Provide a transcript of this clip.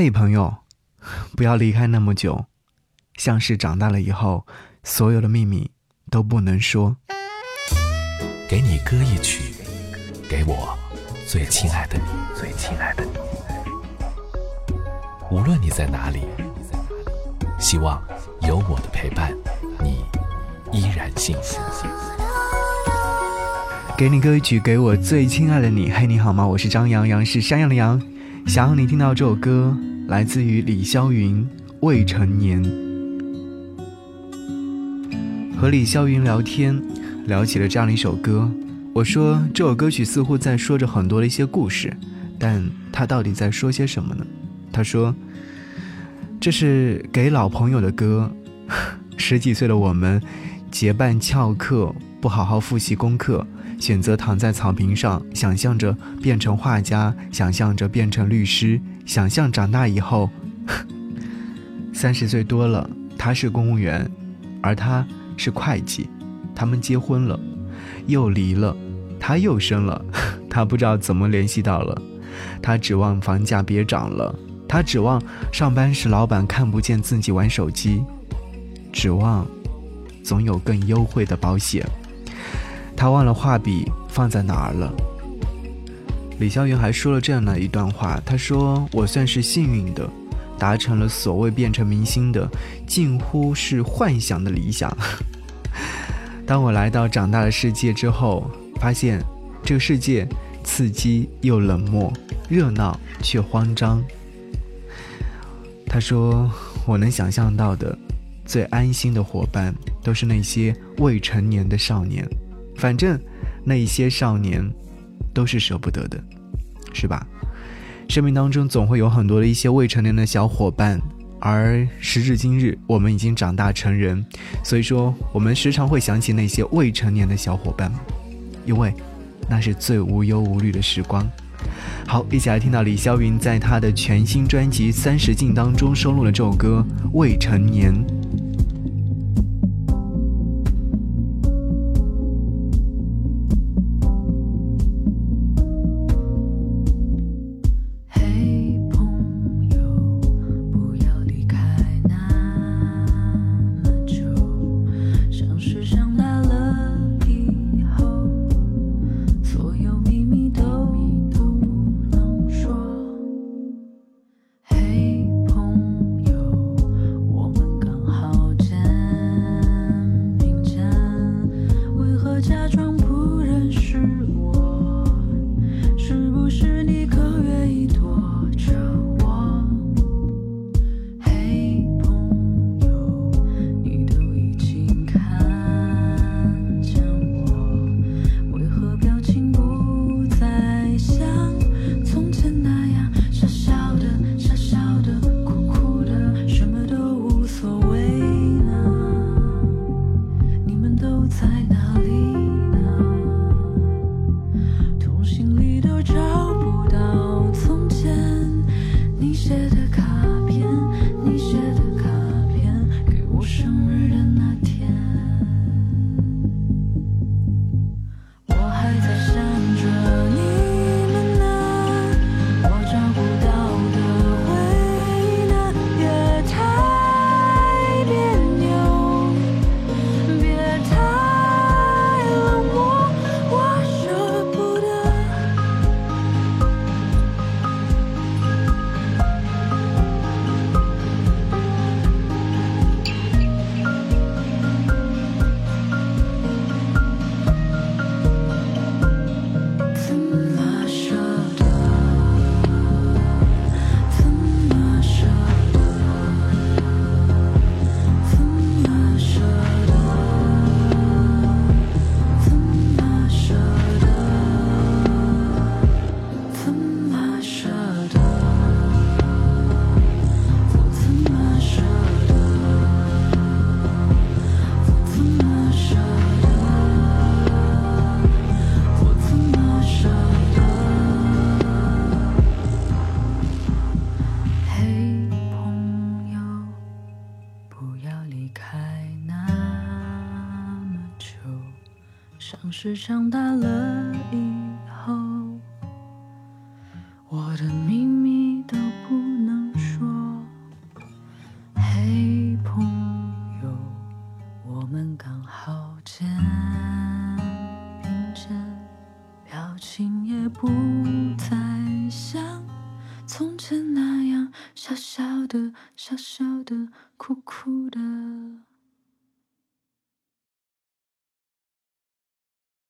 嘿，朋友，不要离开那么久，像是长大了以后，所有的秘密都不能说。给你歌一曲，给我最亲爱的你，最亲爱的你。无论你在哪里，希望有我的陪伴，你依然幸福。给你歌一曲，给我最亲爱的你。嘿，你好吗？我是张阳阳，是山羊的羊。想让你听到这首歌，来自于李霄云，《未成年》。和李霄云聊天，聊起了这样的一首歌。我说这首歌曲似乎在说着很多的一些故事，但他到底在说些什么呢？他说：“这是给老朋友的歌。十几岁的我们，结伴翘课，不好好复习功课。”选择躺在草坪上，想象着变成画家，想象着变成律师，想象长大以后，三十岁多了，他是公务员，而他是会计，他们结婚了，又离了，他又生了，他不知道怎么联系到了，他指望房价别涨了，他指望上班时老板看不见自己玩手机，指望总有更优惠的保险。他忘了画笔放在哪儿了。李霄云还说了这样的一段话：“他说我算是幸运的，达成了所谓变成明星的近乎是幻想的理想。当我来到长大的世界之后，发现这个世界刺激又冷漠，热闹却慌张。”他说：“我能想象到的最安心的伙伴，都是那些未成年的少年。”反正，那一些少年，都是舍不得的，是吧？生命当中总会有很多的一些未成年的小伙伴，而时至今日，我们已经长大成人，所以说我们时常会想起那些未成年的小伙伴，因为那是最无忧无虑的时光。好，一起来听到李霄云在他的全新专辑《三十进》当中收录了这首歌《未成年》。像是长大了以后我的秘密都不能说。嘿朋友我们刚好肩并肩表情也不再像从前那样傻傻的小小的哭哭的。